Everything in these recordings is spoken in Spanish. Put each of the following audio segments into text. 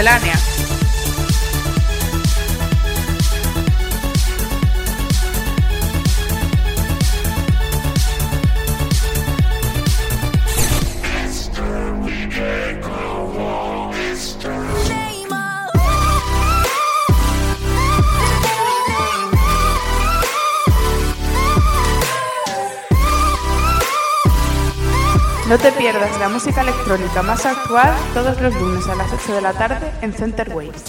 Miscelánea. No te pierdas la música electrónica más actual todos los lunes a las 8 de la tarde en Center Waves.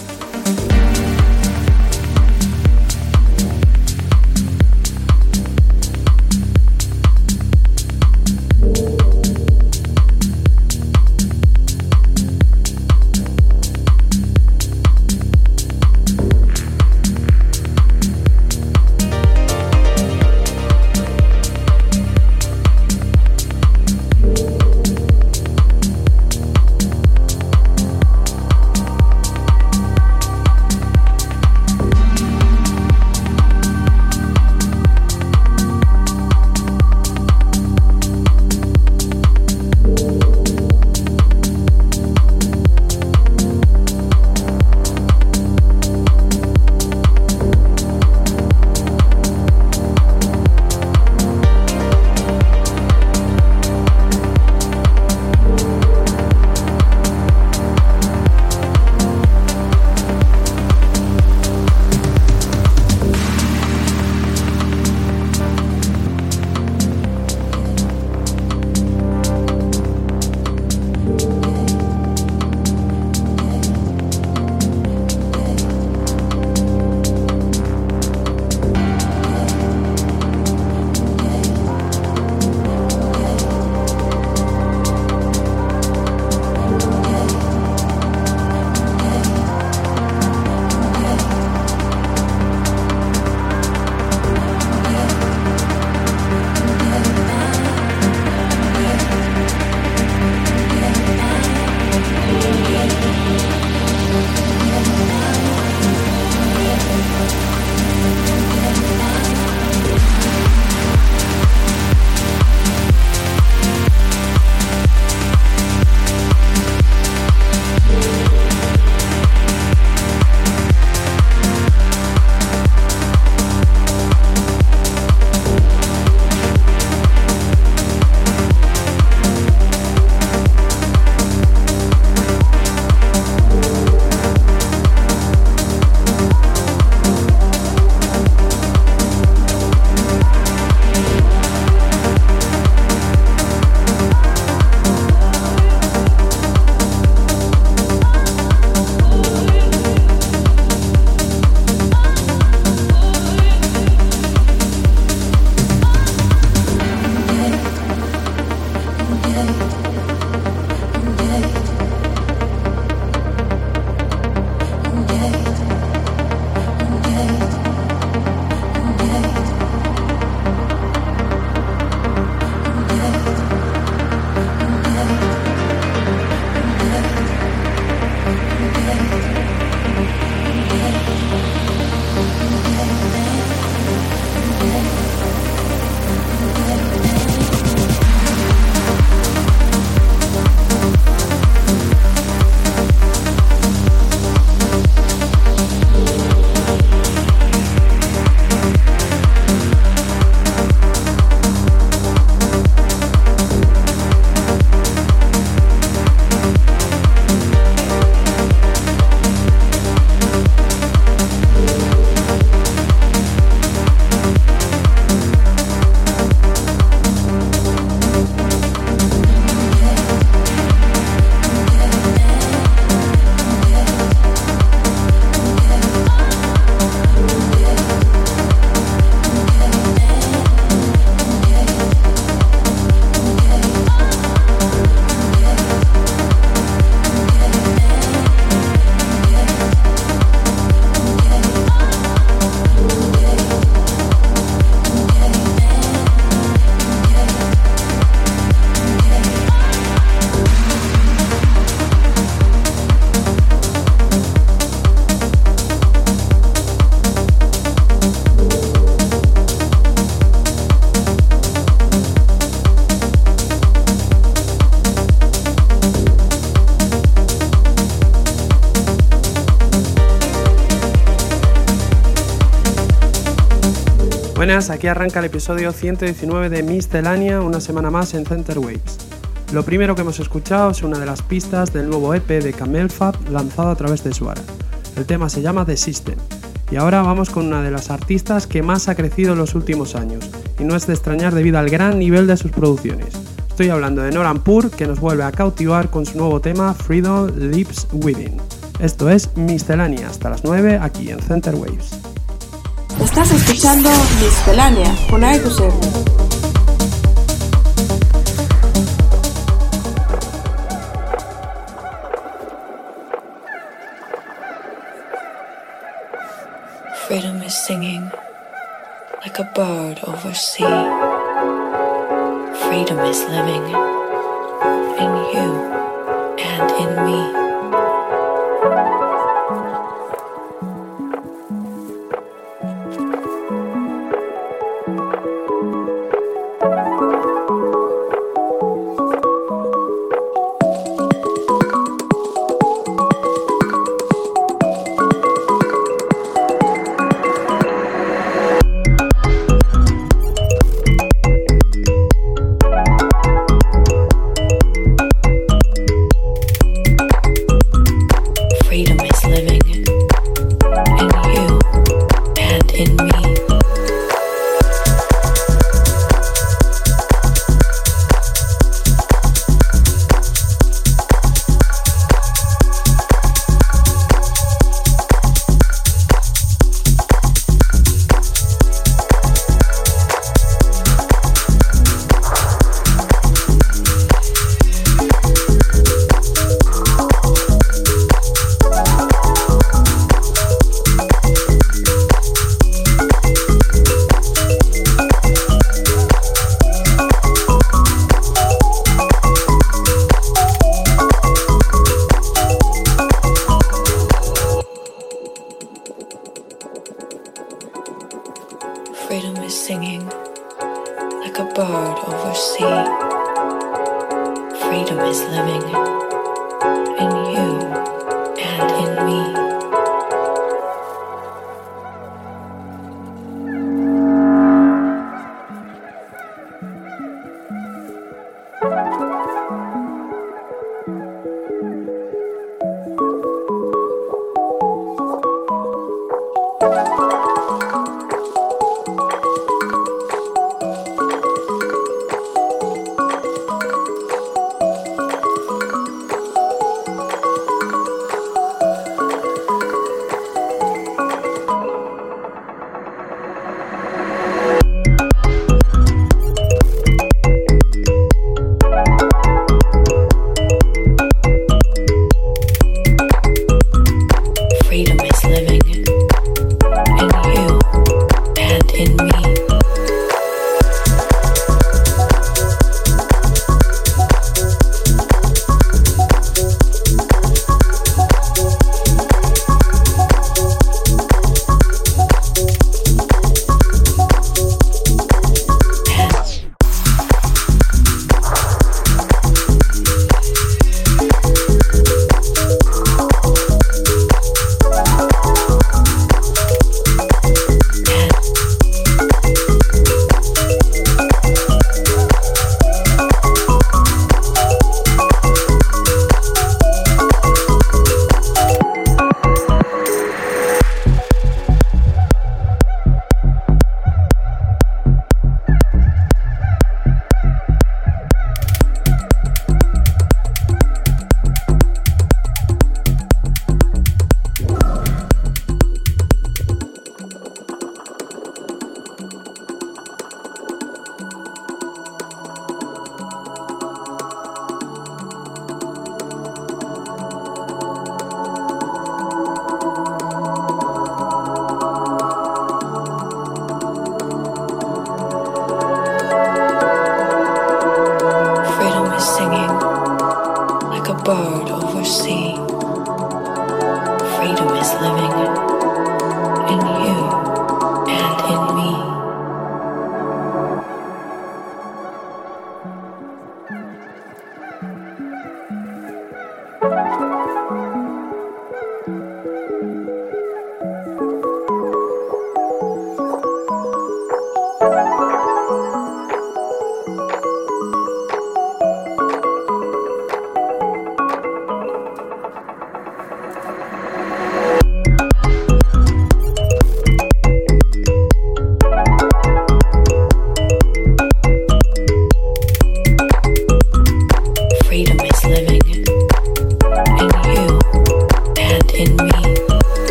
Aquí arranca el episodio 119 de Miscelánea, una semana más en Center Waves. Lo primero que hemos escuchado es una de las pistas del nuevo EP de Camel Fab lanzado a través de Suara. El tema se llama The System. Y ahora vamos con una de las artistas que más ha crecido en los últimos años, y no es de extrañar debido al gran nivel de sus producciones. Estoy hablando de Noran Pur, que nos vuelve a cautivar con su nuevo tema Freedom Lives Within. Esto es Miscelánea, hasta las 9 aquí en Center Waves. Estás escuchando Miscelánea con Aegusem. Freedom is singing like a bird over sea. Freedom is living in you and in me.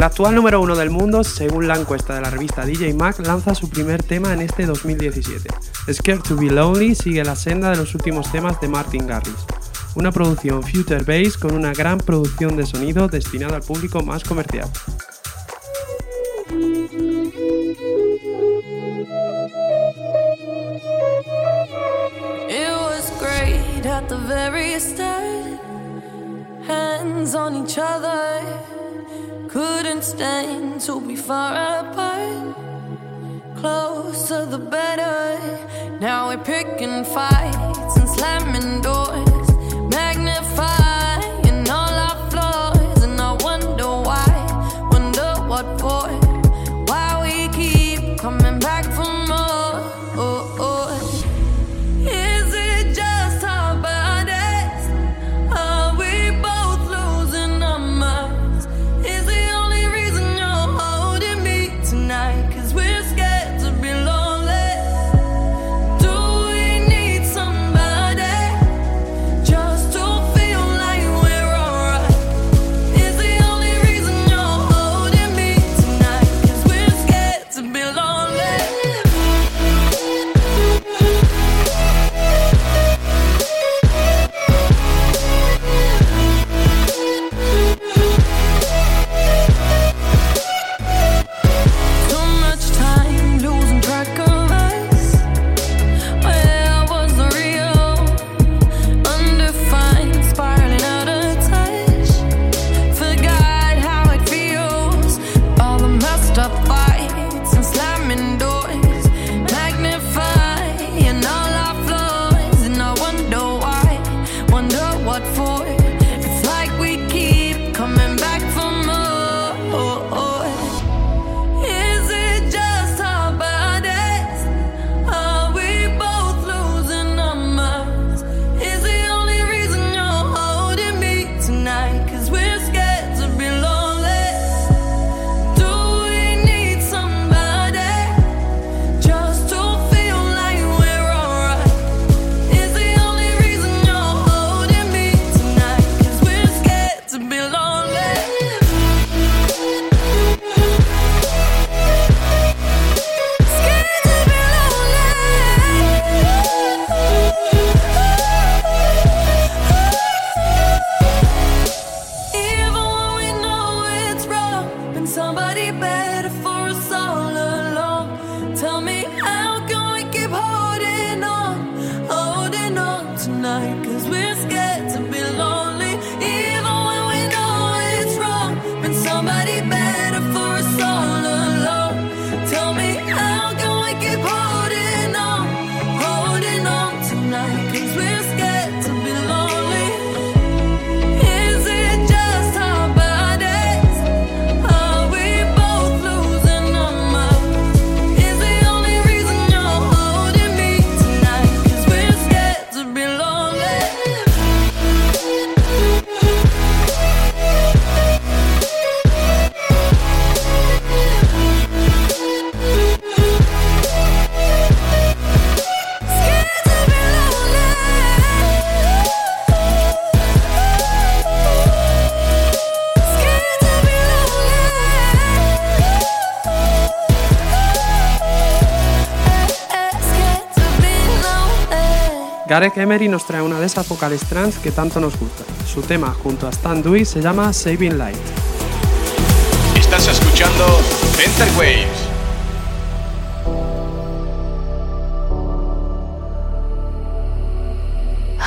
El actual número uno del mundo, según la encuesta de la revista DJ Mac, lanza su primer tema en este 2017. Scared to Be Lonely sigue la senda de los últimos temas de Martin Garrix, una producción future bass con una gran producción de sonido destinada al público más comercial. couldn't stand to be far apart. Closer the better. Now we're picking fights and slamming doors. Gareth Emery nos trae una de esas vocales trans que tanto nos gusta. Su tema junto a Stan Dewey se llama Saving Light. Estás escuchando Enter Waves.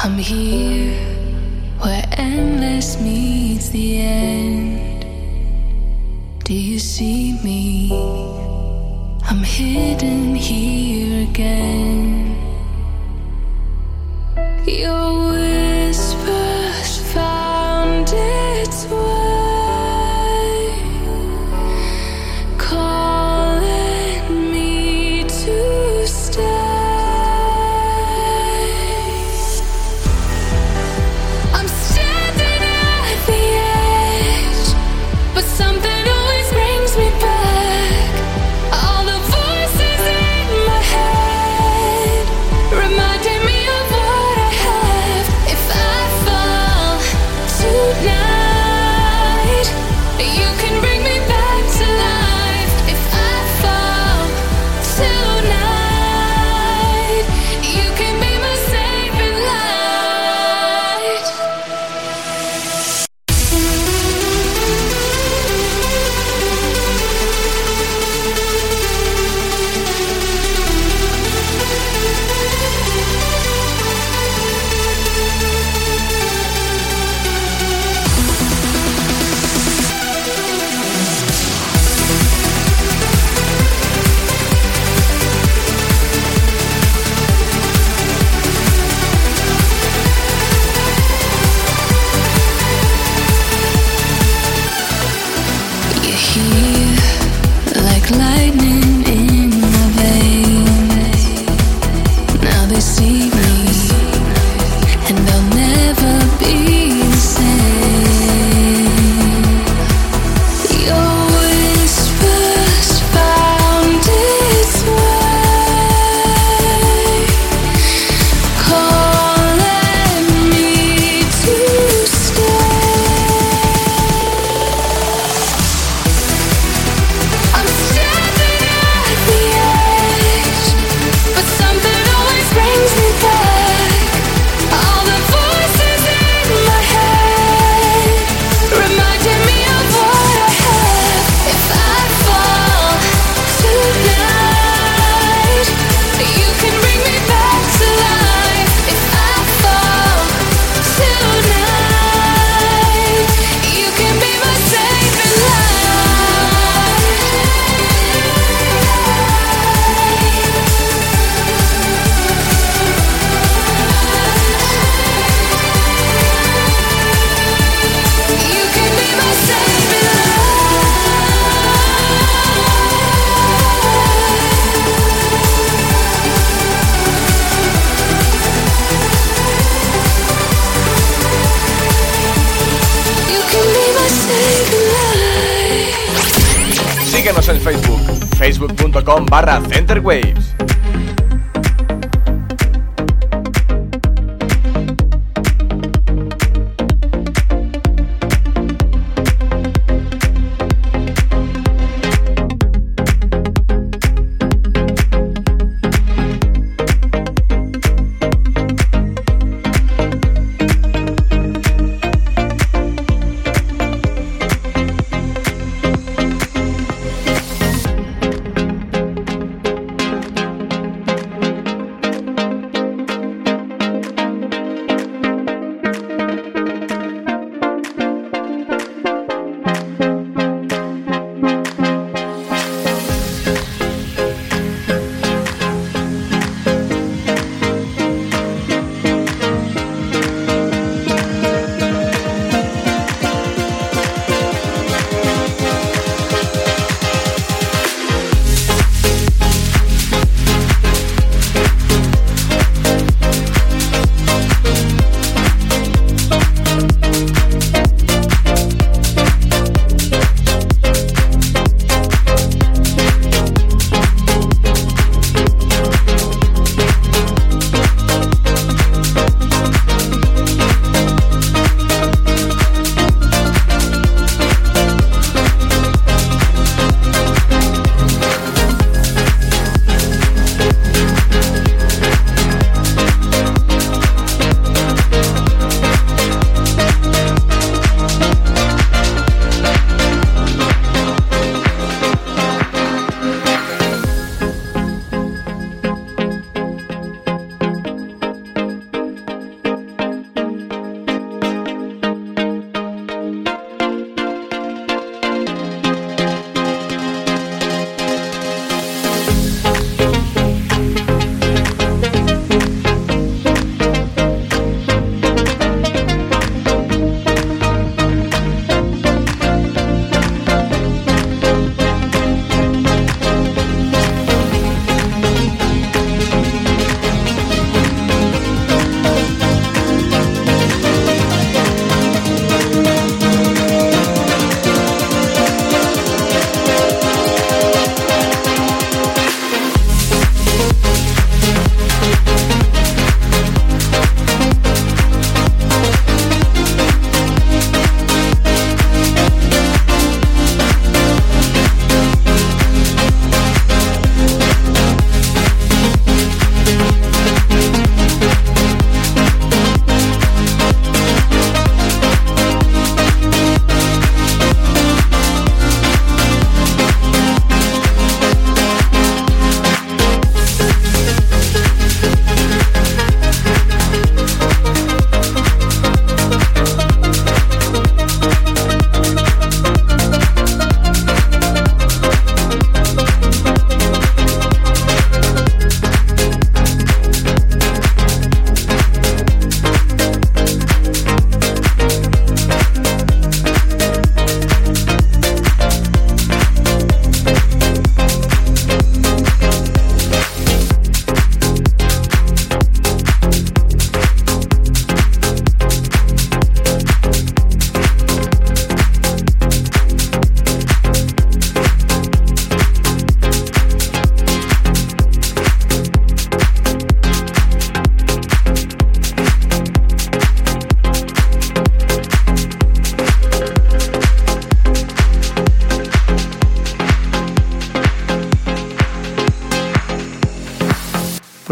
I'm here where endless meets the end. Do you see me? I'm hidden here again. Your whispers found its way.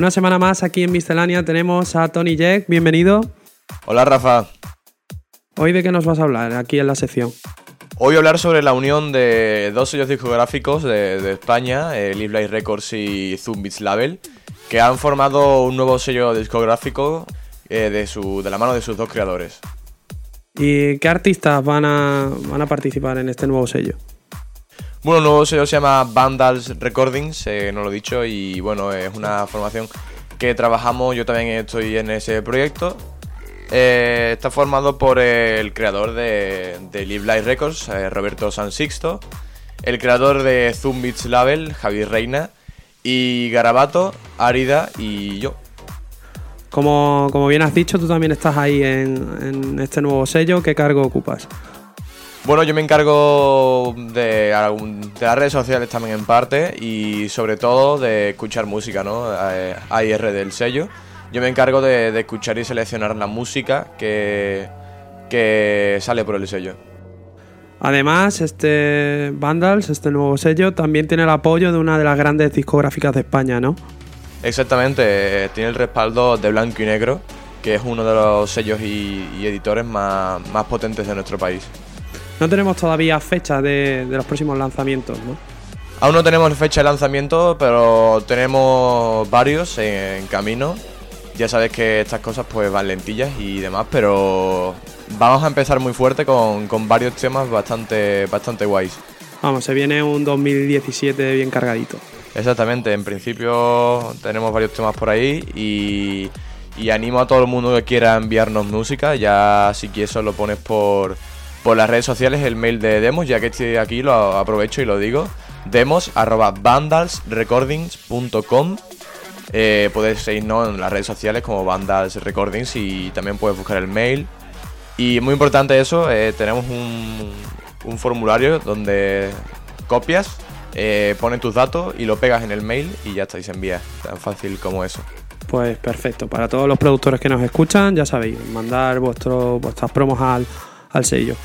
Una semana más aquí en Miscelánea tenemos a Tony Jack, bienvenido. Hola Rafa. Hoy de qué nos vas a hablar aquí en la sección. Hoy voy a hablar sobre la unión de dos sellos discográficos de, de España, eh, Live Live Records y Zoom Beats Label, que han formado un nuevo sello discográfico eh, de, su, de la mano de sus dos creadores. ¿Y qué artistas van a, van a participar en este nuevo sello? Bueno, el nuevo sello se llama Vandals Recordings, eh, no lo he dicho, y bueno, es una formación que trabajamos, yo también estoy en ese proyecto. Eh, está formado por el creador de, Live Live Records, eh, Roberto San Sixto, el creador de Zoom Label, Javier Reina, y Garabato, Árida y yo. Como, como bien has dicho, tú también estás ahí en, en este nuevo sello. ¿Qué cargo ocupas? Bueno, yo me encargo de, las redes sociales también en parte y sobre todo de escuchar música, ¿no? AIR del sello. Yo me encargo de, de escuchar y seleccionar la música que, que sale por el sello. Además, este Vandals, este nuevo sello, también tiene el apoyo de una de las grandes discográficas de España, ¿no? Exactamente, eh, tiene el respaldo de Blanco y Negro, que es uno de los sellos y, y editores más, más potentes de nuestro país. No tenemos todavía fecha de, de los próximos lanzamientos, ¿no? Aún no tenemos fecha de lanzamiento, pero tenemos varios en, en camino. Ya sabes que estas cosas pues van lentillas y demás, pero vamos a empezar muy fuerte con, con varios temas bastante, bastante guays. Vamos, se viene un 2017 bien cargadito. Exactamente, en principio tenemos varios temas por ahí y, y animo a todo el mundo que quiera enviarnos música, ya si quieres lo pones por, por las redes sociales, el mail de demos, ya que estoy aquí lo aprovecho y lo digo, demos arroba vandalsrecordings.com eh, puedes seguirnos en las redes sociales como Vandals Recordings y también puedes buscar el mail. Y muy importante eso, eh, tenemos un, formulario donde copias, eh, pones tus datos y lo pegas en el mail y ya está, y se. Tan fácil como eso. Pues perfecto, para todos los productores que nos escuchan, ya sabéis, mandar vuestro, vuestras promos al, al sello.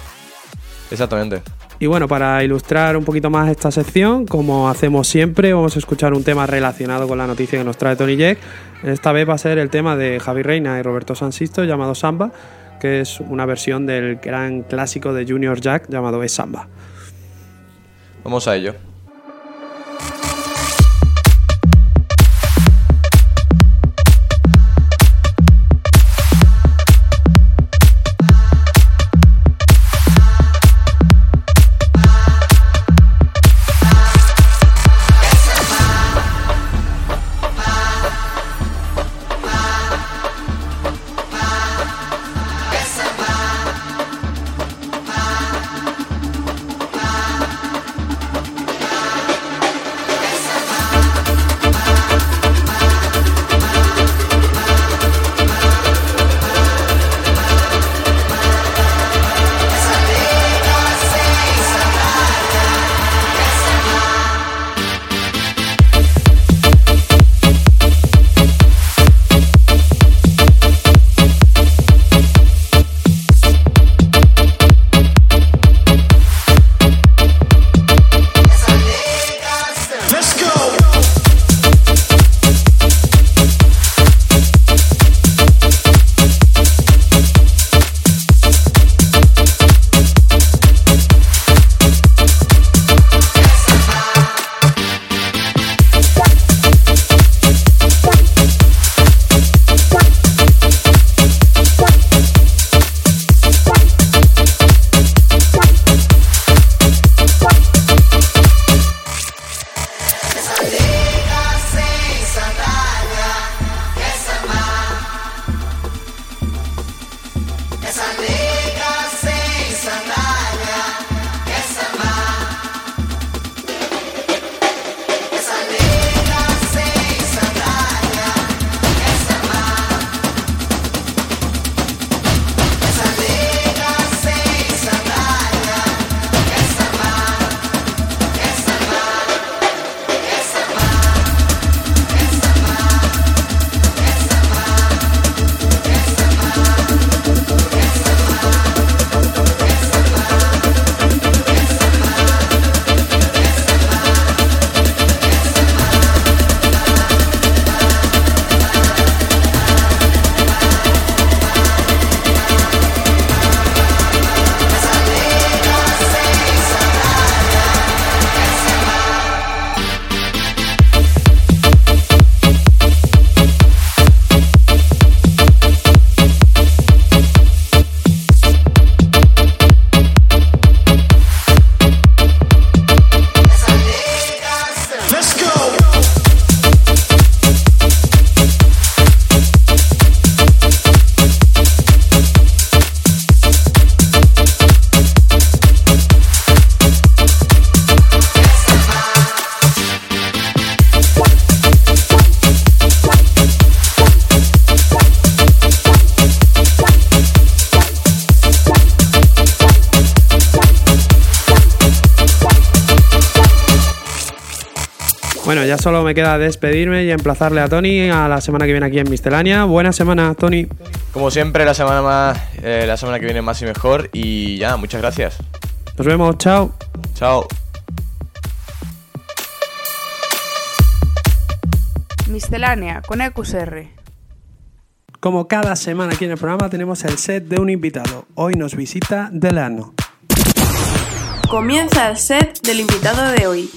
Exactamente. Y bueno, para ilustrar un poquito más esta sección, como hacemos siempre, vamos a escuchar un tema relacionado con la noticia que nos trae Tony Jack. Esta vez va a ser el tema de Javi Reina y Roberto Sansisto llamado Samba, que es una versión del gran clásico de Junior Jack llamado Es Samba. Vamos a ello. Solo me queda despedirme y emplazarle a Tony a la semana que viene aquí en Mistelania. Buena semana, Tony. Como siempre, la semana más, eh, la semana que viene más y mejor. Y ya, muchas gracias. Nos vemos, chao. Chao. Miscelánea con EQSR. Como cada semana aquí en el programa tenemos el set de un invitado. Hoy nos visita Delano. Comienza el set del invitado de hoy.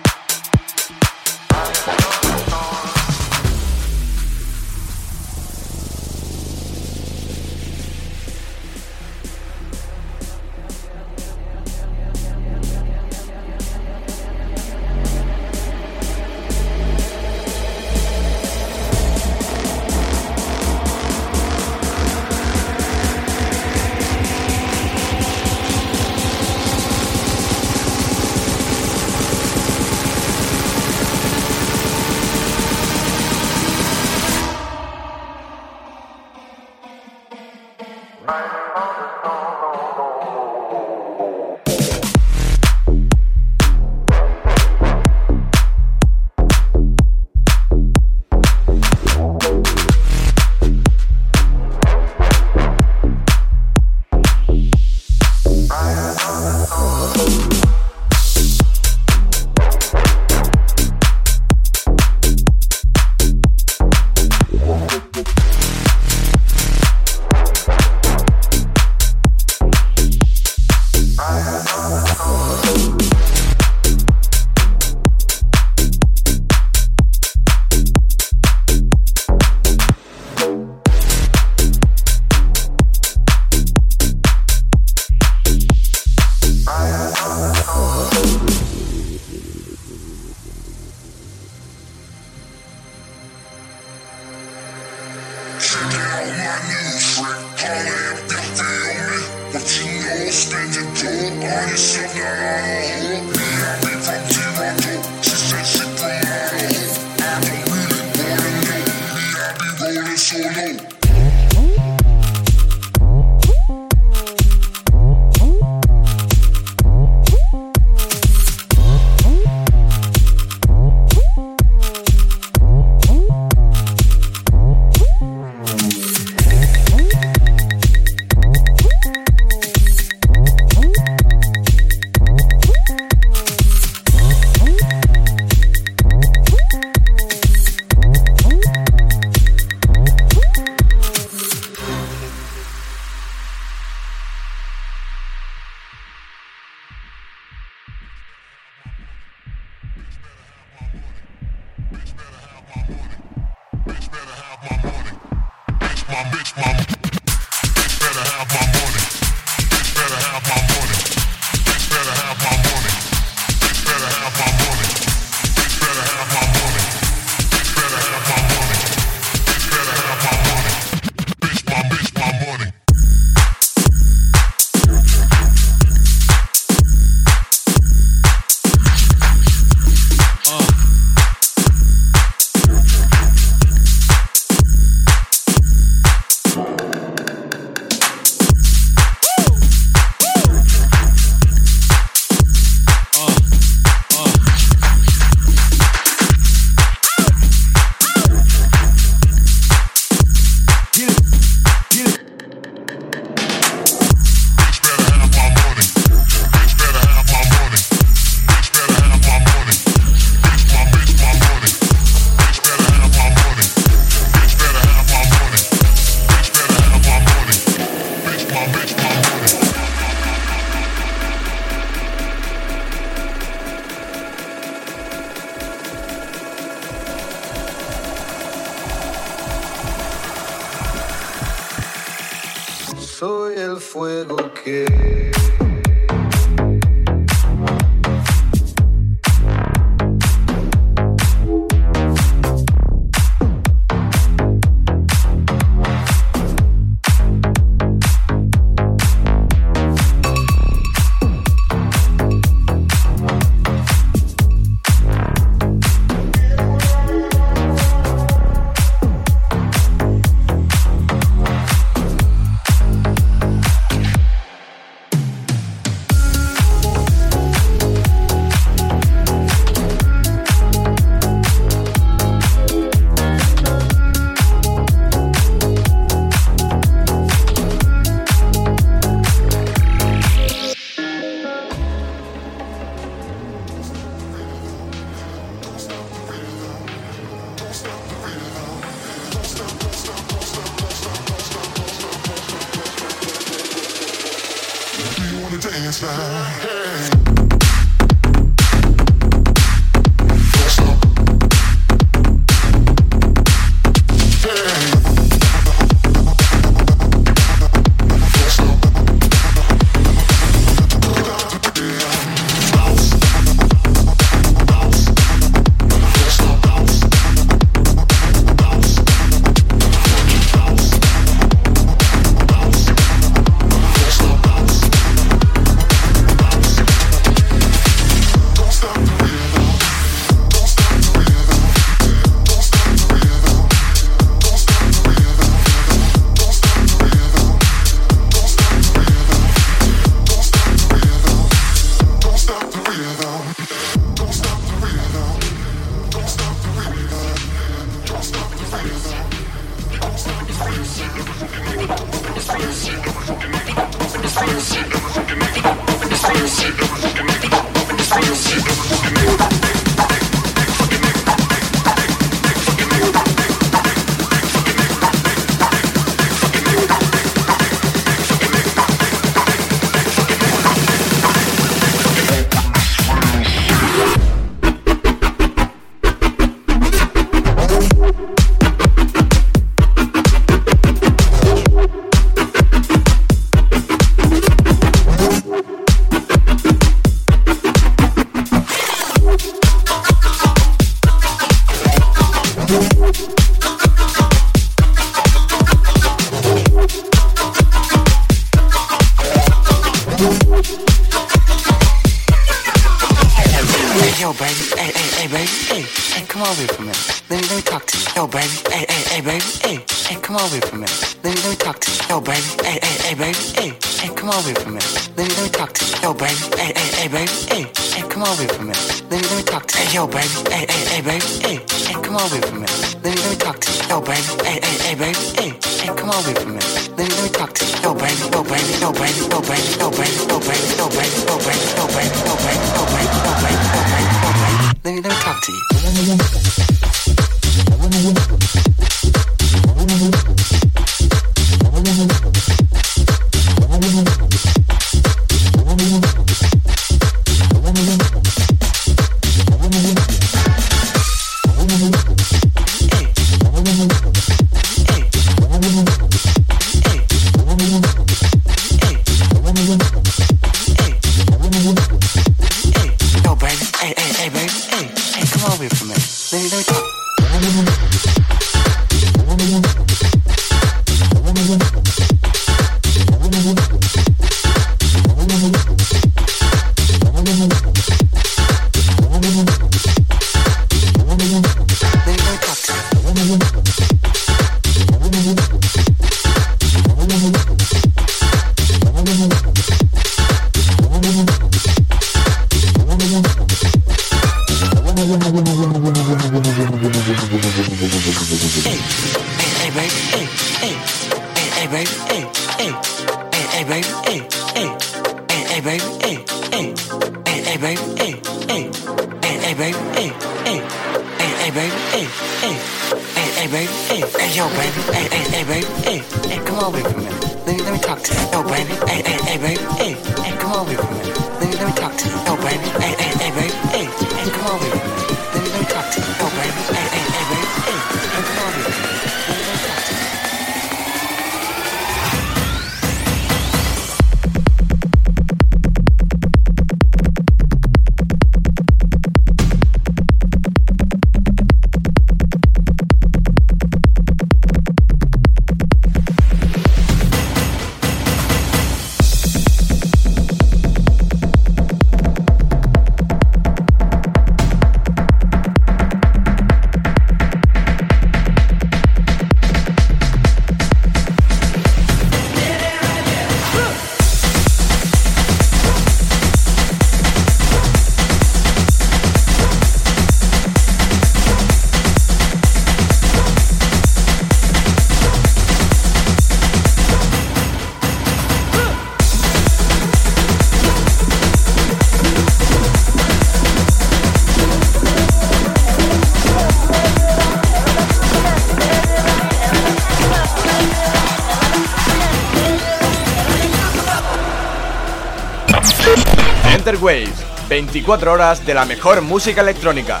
24 horas de la mejor música electrónica.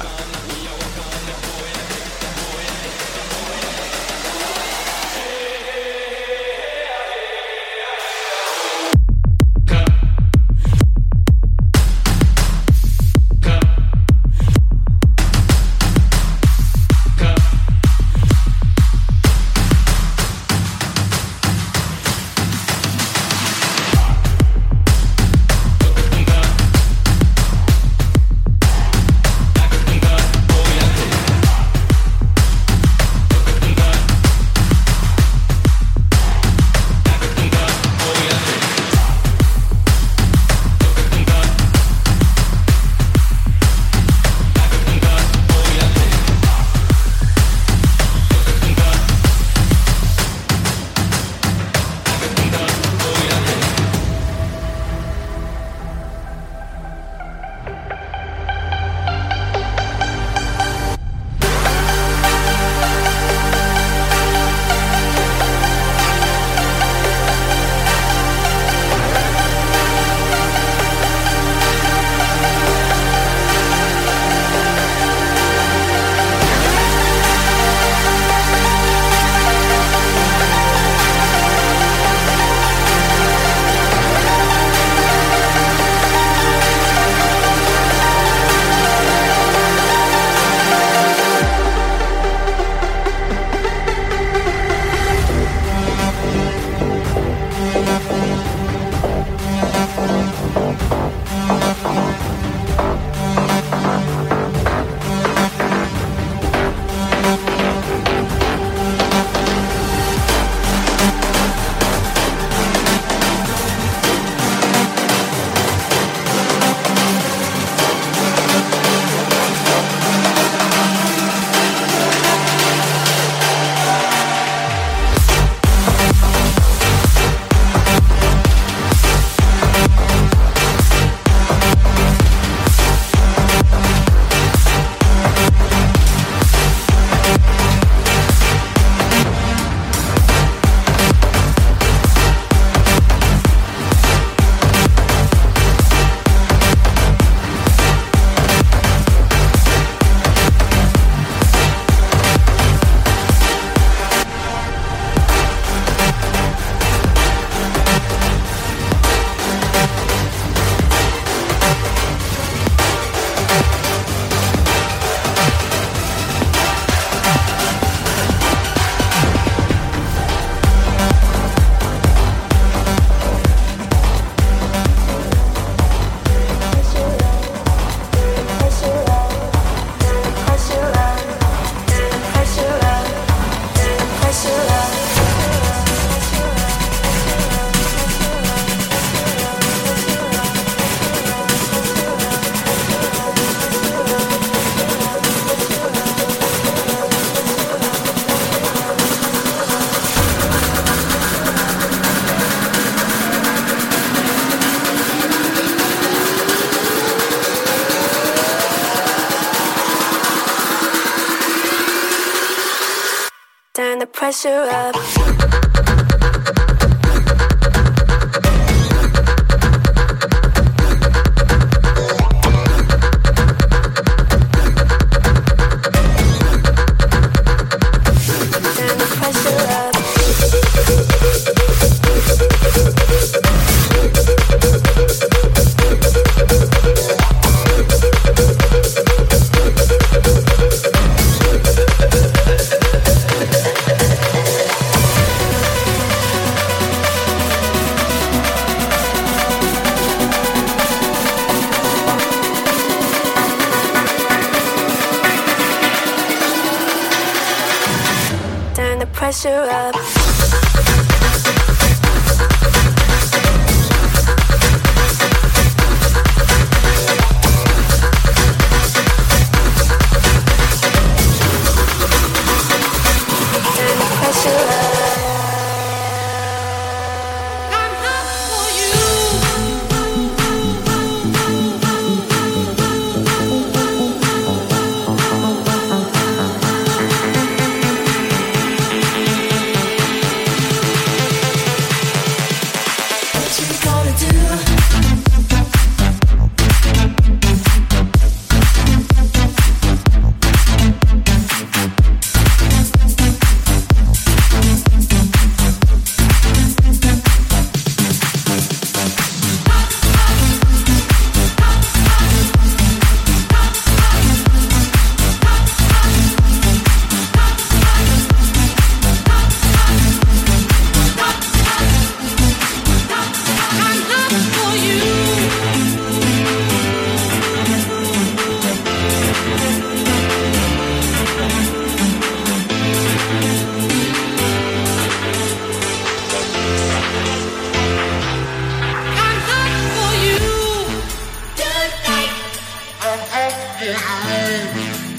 i love you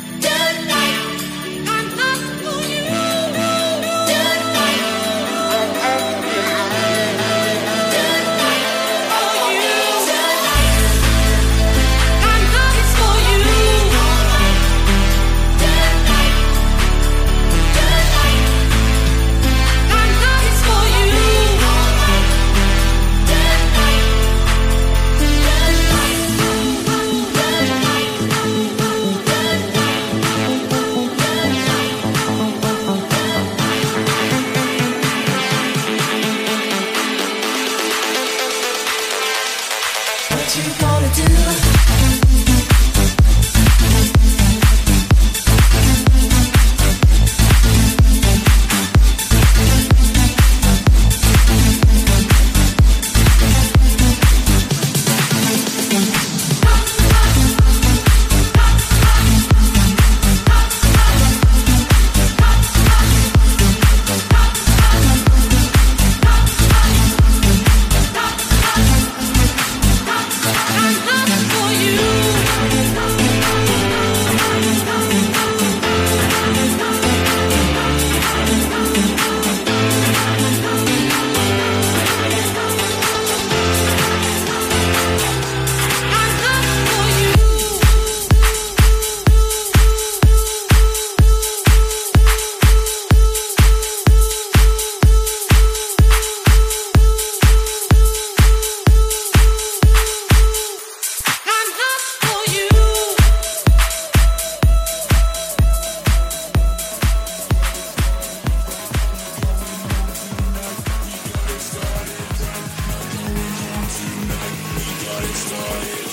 It's not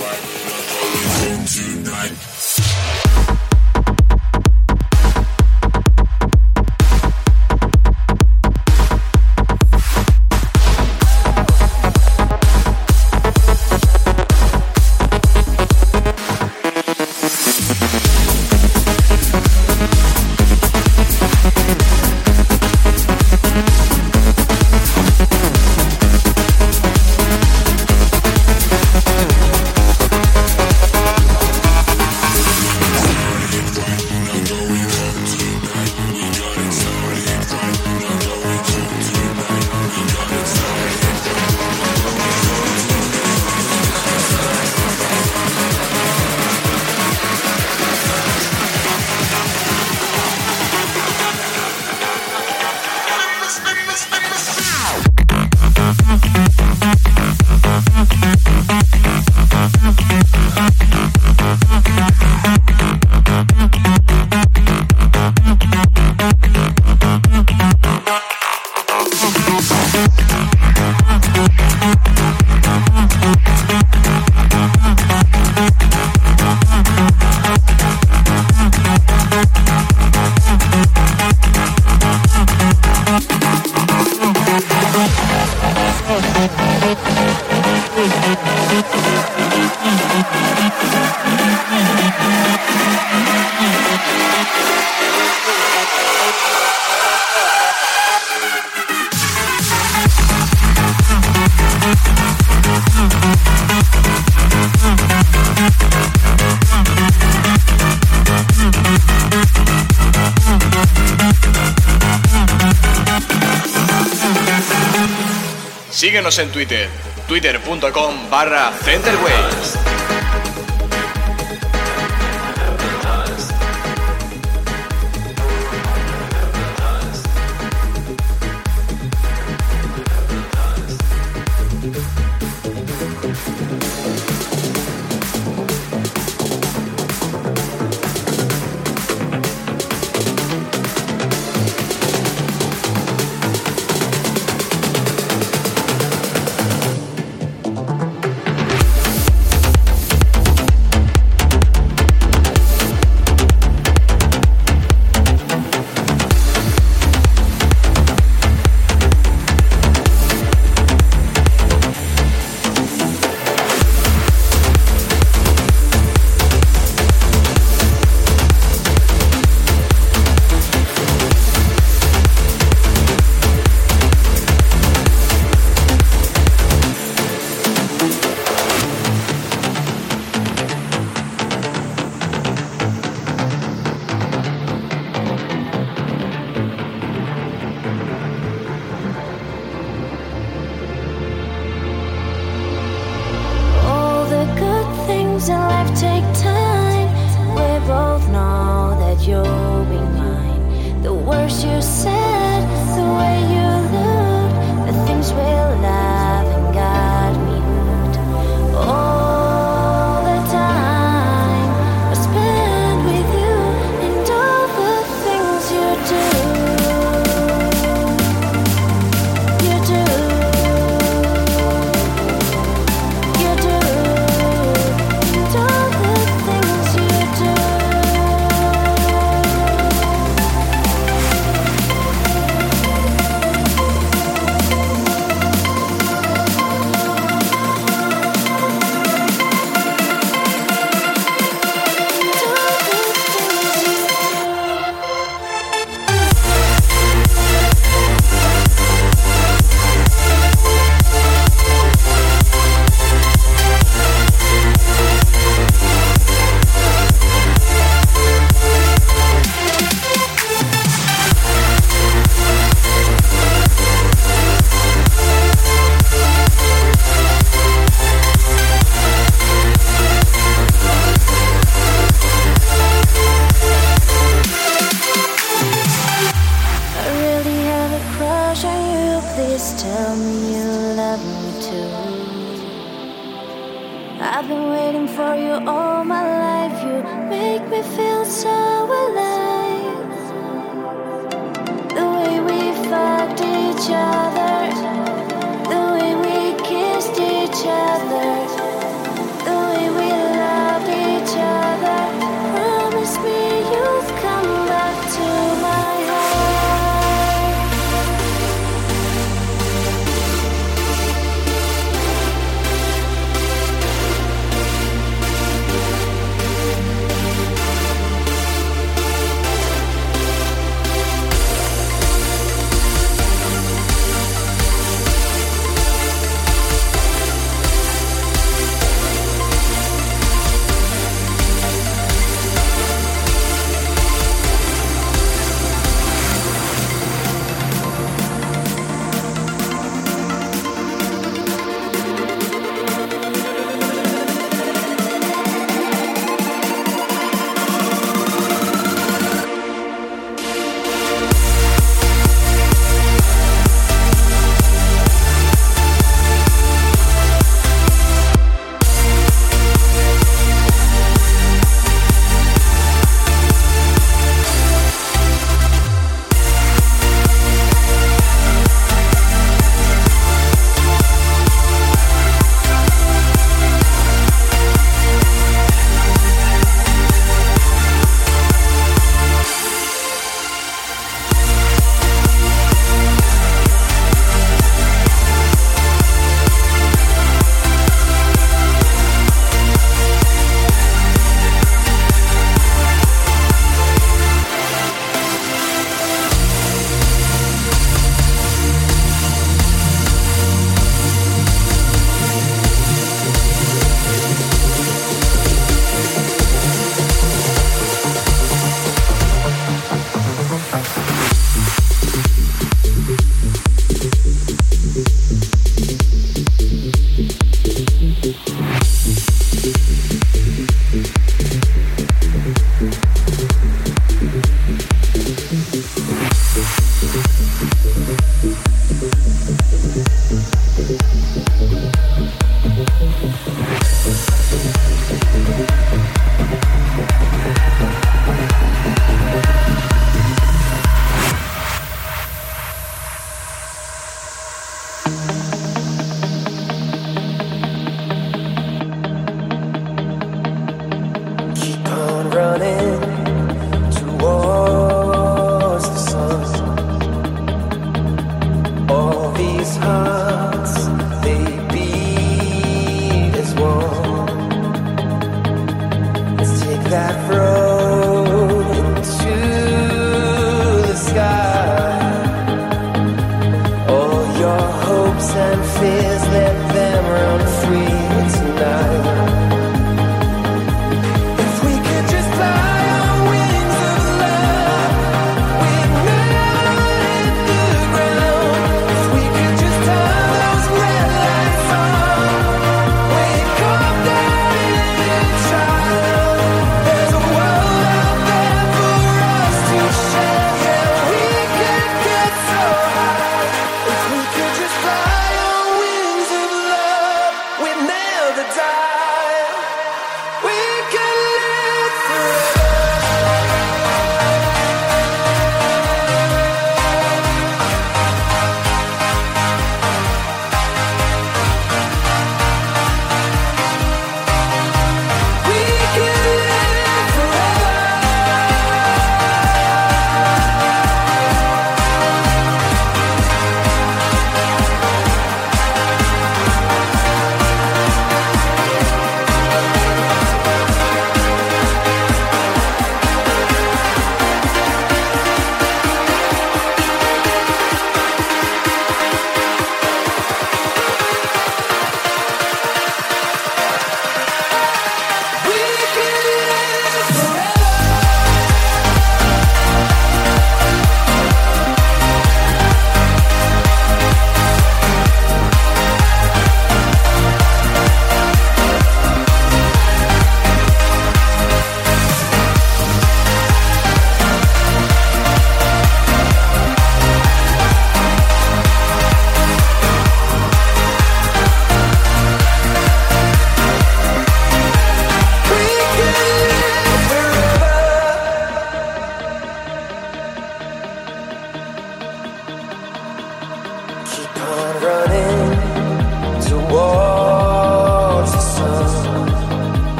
like home tonight. Síguenos en Twitter, twitter.com barra Centerwaves.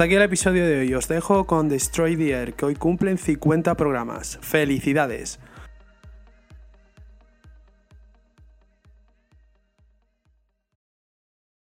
Hasta aquí el episodio de hoy. Os dejo con Destroy the Air, que hoy cumplen 50 programas. ¡Felicidades!